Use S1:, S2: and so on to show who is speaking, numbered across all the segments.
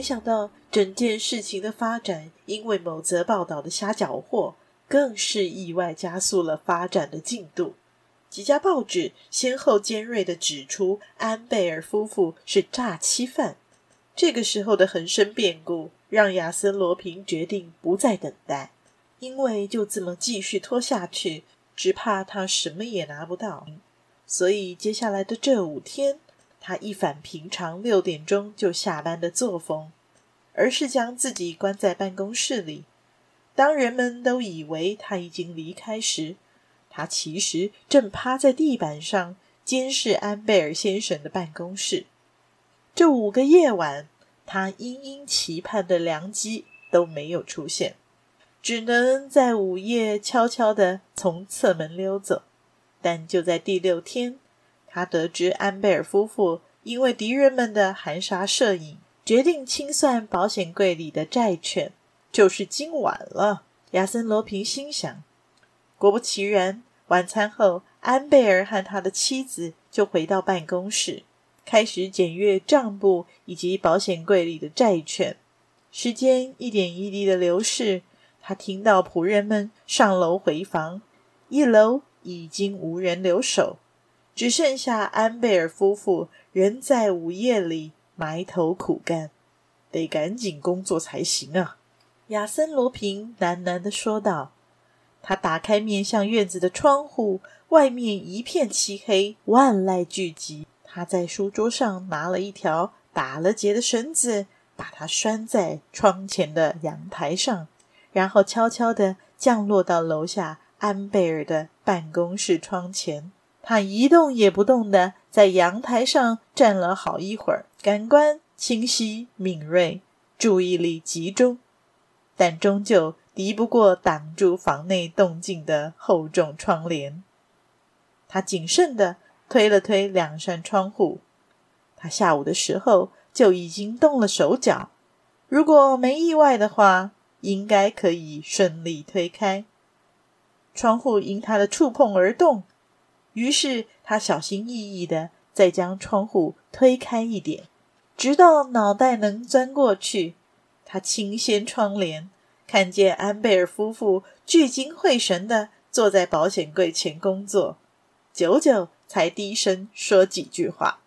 S1: 没想到整件事情的发展，因为某则报道的瞎搅和，更是意外加速了发展的进度。几家报纸先后尖锐的指出，安贝尔夫妇是诈欺犯。这个时候的横生变故，让亚森罗平决定不再等待，因为就这么继续拖下去，只怕他什么也拿不到。所以接下来的这五天，他一反平常六点钟就下班的作风，而是将自己关在办公室里。当人们都以为他已经离开时，他其实正趴在地板上监视安贝尔先生的办公室。这五个夜晚，他殷殷期盼的良机都没有出现，只能在午夜悄悄地从侧门溜走。但就在第六天，他得知安贝尔夫妇因为敌人们的含沙射影，决定清算保险柜里的债券，就是今晚了。亚森罗平心想。果不其然，晚餐后，安贝尔和他的妻子就回到办公室，开始检阅账簿以及保险柜里的债券。时间一点一滴的流逝，他听到仆人们上楼回房，一楼已经无人留守。只剩下安贝尔夫妇仍在午夜里埋头苦干，得赶紧工作才行啊！亚森·罗平喃喃的说道。他打开面向院子的窗户，外面一片漆黑，万籁俱寂。他在书桌上拿了一条打了结的绳子，把它拴在窗前的阳台上，然后悄悄的降落到楼下安贝尔的办公室窗前。他一动也不动地在阳台上站了好一会儿，感官清晰敏锐，注意力集中，但终究敌不过挡住房内动静的厚重窗帘。他谨慎地推了推两扇窗户，他下午的时候就已经动了手脚，如果没意外的话，应该可以顺利推开。窗户因他的触碰而动。于是他小心翼翼的再将窗户推开一点，直到脑袋能钻过去。他轻掀窗帘，看见安贝尔夫妇聚精会神的坐在保险柜前工作，久久才低声说几句话。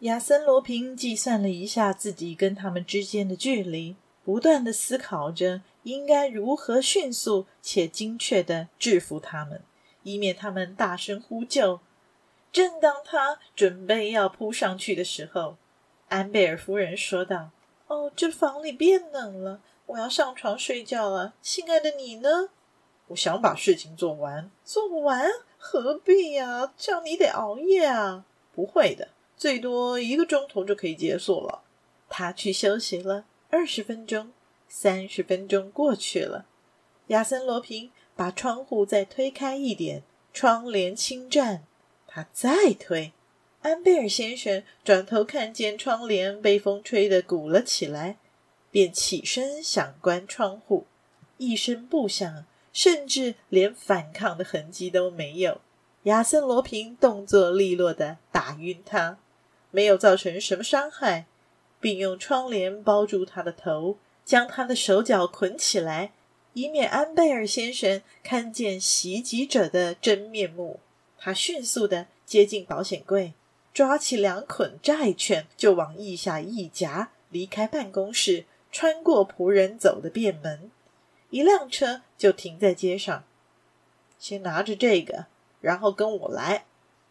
S1: 亚森·罗平计算了一下自己跟他们之间的距离，不断的思考着应该如何迅速且精确的制服他们。以免他们大声呼救。正当他准备要扑上去的时候，安贝尔夫人说道：“哦，这房里变冷了，我要上床睡觉了。亲爱的，你呢？我想把事情做完。做完？何必呀？这样你得熬夜啊。不会的，最多一个钟头就可以结束了。他去休息了。二十分钟，三十分钟过去了。亚森·罗平。”把窗户再推开一点，窗帘轻颤。他再推，安贝尔先生转头看见窗帘被风吹得鼓了起来，便起身想关窗户，一声不响，甚至连反抗的痕迹都没有。亚森·罗平动作利落地打晕他，没有造成什么伤害，并用窗帘包住他的头，将他的手脚捆起来。以免安贝尔先生看见袭击者的真面目，他迅速的接近保险柜，抓起两捆债券就往腋下一夹，离开办公室，穿过仆人走的便门，一辆车就停在街上。先拿着这个，然后跟我来。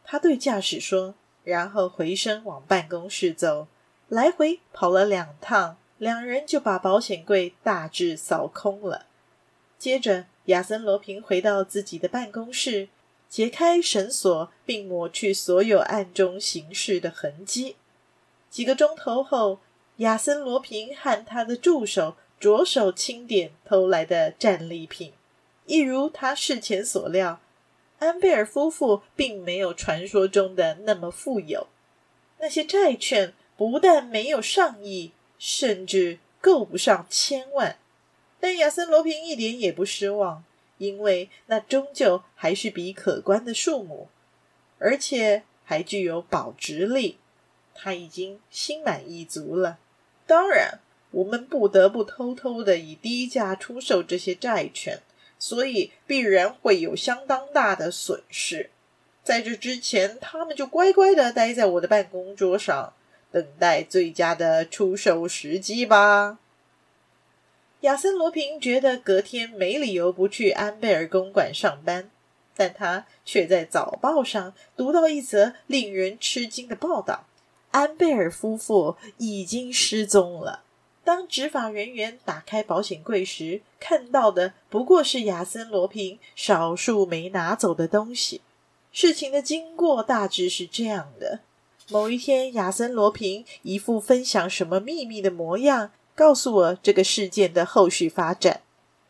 S1: 他对驾驶说，然后回身往办公室走，来回跑了两趟，两人就把保险柜大致扫空了。接着，亚森·罗平回到自己的办公室，解开绳索，并抹去所有暗中行事的痕迹。几个钟头后，亚森·罗平和他的助手着手清点偷来的战利品。一如他事前所料，安贝尔夫妇并没有传说中的那么富有。那些债券不但没有上亿，甚至够不上千万。但亚森·罗平一点也不失望，因为那终究还是笔可观的数目，而且还具有保值力。他已经心满意足了。当然，我们不得不偷偷的以低价出售这些债券，所以必然会有相当大的损失。在这之前，他们就乖乖的待在我的办公桌上，等待最佳的出售时机吧。亚森·罗平觉得隔天没理由不去安贝尔公馆上班，但他却在早报上读到一则令人吃惊的报道。安贝尔夫妇已经失踪了。当执法人员打开保险柜时，看到的不过是亚森·罗平少数没拿走的东西。事情的经过大致是这样的：某一天，亚森·罗平一副分享什么秘密的模样，告诉我这个事件的后续发展。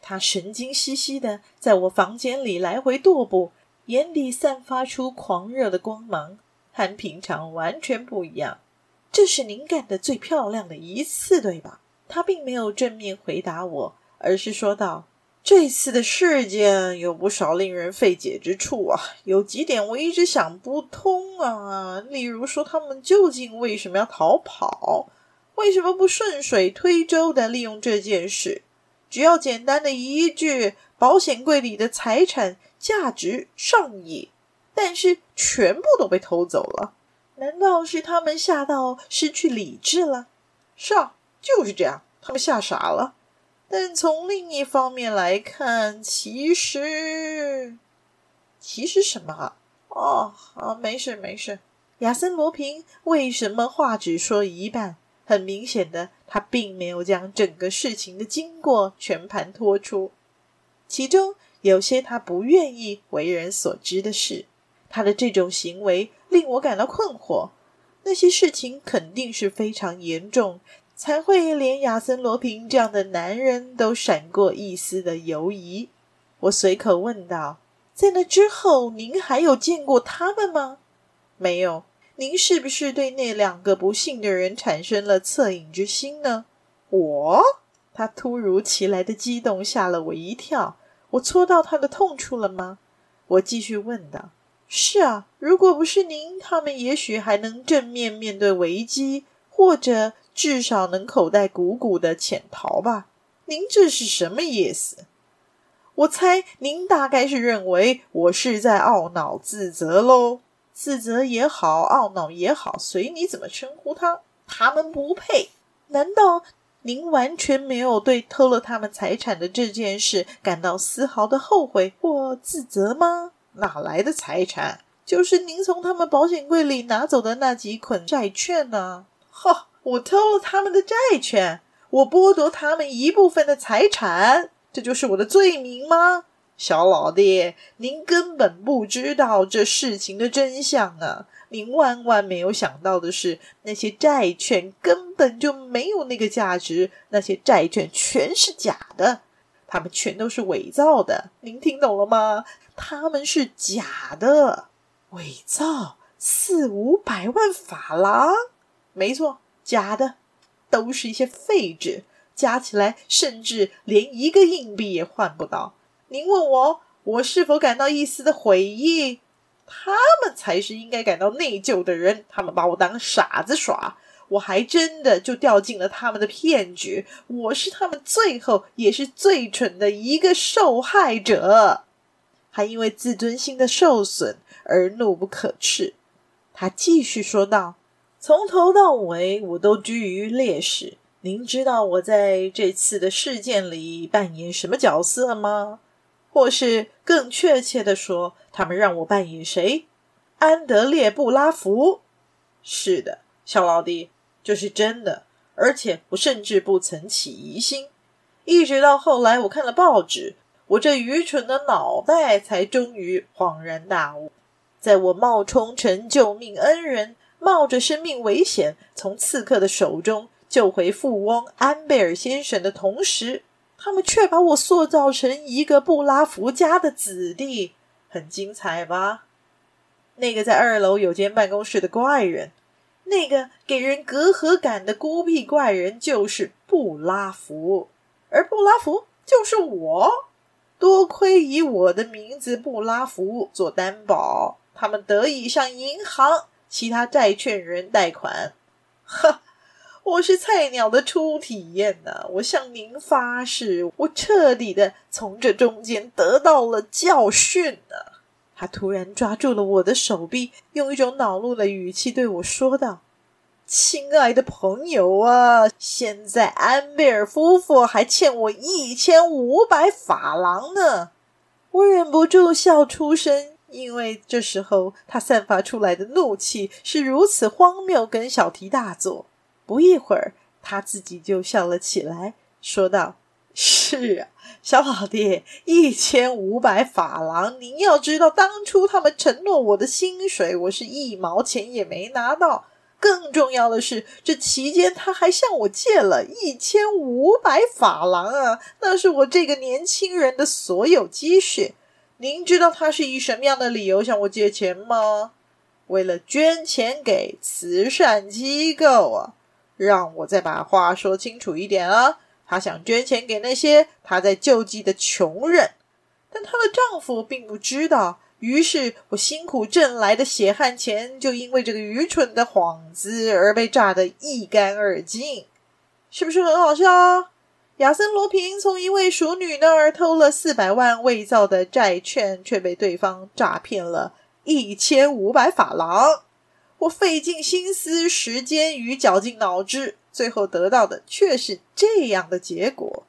S1: 他神经兮兮的在我房间里来回踱步，眼里散发出狂热的光芒。和平常完全不一样，这是您干的最漂亮的一次，对吧？他并没有正面回答我，而是说道：“这次的事件有不少令人费解之处啊，有几点我一直想不通啊。例如说，他们究竟为什么要逃跑？为什么不顺水推舟地利用这件事？只要简单的一句‘保险柜里的财产价值上亿’。”但是全部都被偷走了，难道是他们吓到失去理智了？是啊，就是这样，他们吓傻了。但从另一方面来看，其实，其实什么啊？哦，啊，没事没事。亚森·罗平为什么话只说一半？很明显的，他并没有将整个事情的经过全盘托出，其中有些他不愿意为人所知的事。他的这种行为令我感到困惑。那些事情肯定是非常严重，才会连亚森·罗平这样的男人都闪过一丝的犹疑。我随口问道：“在那之后，您还有见过他们吗？”“没有。”“您是不是对那两个不幸的人产生了恻隐之心呢？”“我？”他突如其来的激动吓了我一跳。我戳到他的痛处了吗？我继续问道。是啊，如果不是您，他们也许还能正面面对危机，或者至少能口袋鼓鼓的潜逃吧。您这是什么意思？我猜您大概是认为我是在懊恼自责喽。自责也好，懊恼也好，随你怎么称呼他，他们不配。难道您完全没有对偷了他们财产的这件事感到丝毫的后悔或自责吗？哪来的财产？就是您从他们保险柜里拿走的那几捆债券呢？哈！我偷了他们的债券，我剥夺他们一部分的财产，这就是我的罪名吗？小老弟，您根本不知道这事情的真相啊！您万万没有想到的是，那些债券根本就没有那个价值，那些债券全是假的。他们全都是伪造的，您听懂了吗？他们是假的，伪造四五百万法郎，没错，假的，都是一些废纸，加起来甚至连一个硬币也换不到。您问我，我是否感到一丝的悔意？他们才是应该感到内疚的人，他们把我当傻子耍。我还真的就掉进了他们的骗局，我是他们最后也是最蠢的一个受害者，还因为自尊心的受损而怒不可斥。他继续说道：“从头到尾我都居于劣势，您知道我在这次的事件里扮演什么角色吗？或是更确切的说，他们让我扮演谁？安德烈·布拉福？是的，小老弟。”这是真的，而且我甚至不曾起疑心，一直到后来我看了报纸，我这愚蠢的脑袋才终于恍然大悟。在我冒充成救命恩人，冒着生命危险从刺客的手中救回富翁安贝尔先生的同时，他们却把我塑造成一个布拉福家的子弟，很精彩吧？那个在二楼有间办公室的怪人，那个给人隔阂感的孤僻怪人就是布拉福，而布拉福就是我。多亏以我的名字布拉福做担保，他们得以向银行、其他债券人贷款。哈，我是菜鸟的初体验呐、啊！我向您发誓，我彻底的从这中间得到了教训呢、他突然抓住了我的手臂，用一种恼怒的语气对我说道：“亲爱的朋友啊，现在安贝尔夫妇还欠我一千五百法郎呢。”我忍不住笑出声，因为这时候他散发出来的怒气是如此荒谬跟小题大做。不一会儿，他自己就笑了起来，说道。是啊，小老弟，一千五百法郎。您要知道，当初他们承诺我的薪水，我是一毛钱也没拿到。更重要的是，这期间他还向我借了一千五百法郎啊！那是我这个年轻人的所有积蓄。您知道他是以什么样的理由向我借钱吗？为了捐钱给慈善机构啊！让我再把话说清楚一点啊！她想捐钱给那些她在救济的穷人，但她的丈夫并不知道。于是我辛苦挣来的血汗钱，就因为这个愚蠢的幌子而被榨得一干二净，是不是很好笑啊？亚森罗平从一位淑女那儿偷了四百万伪造的债券，却被对方诈骗了一千五百法郎。我费尽心思、时间与绞尽脑汁。最后得到的却是这样的结果，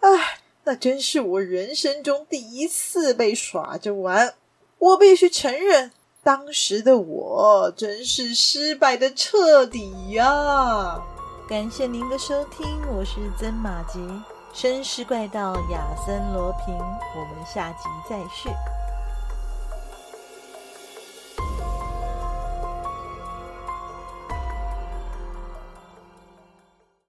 S1: 唉，那真是我人生中第一次被耍着玩。我必须承认，当时的我真是失败的彻底呀！感谢您的收听，我是曾马吉，绅士怪盗亚森罗平，我们下集再续。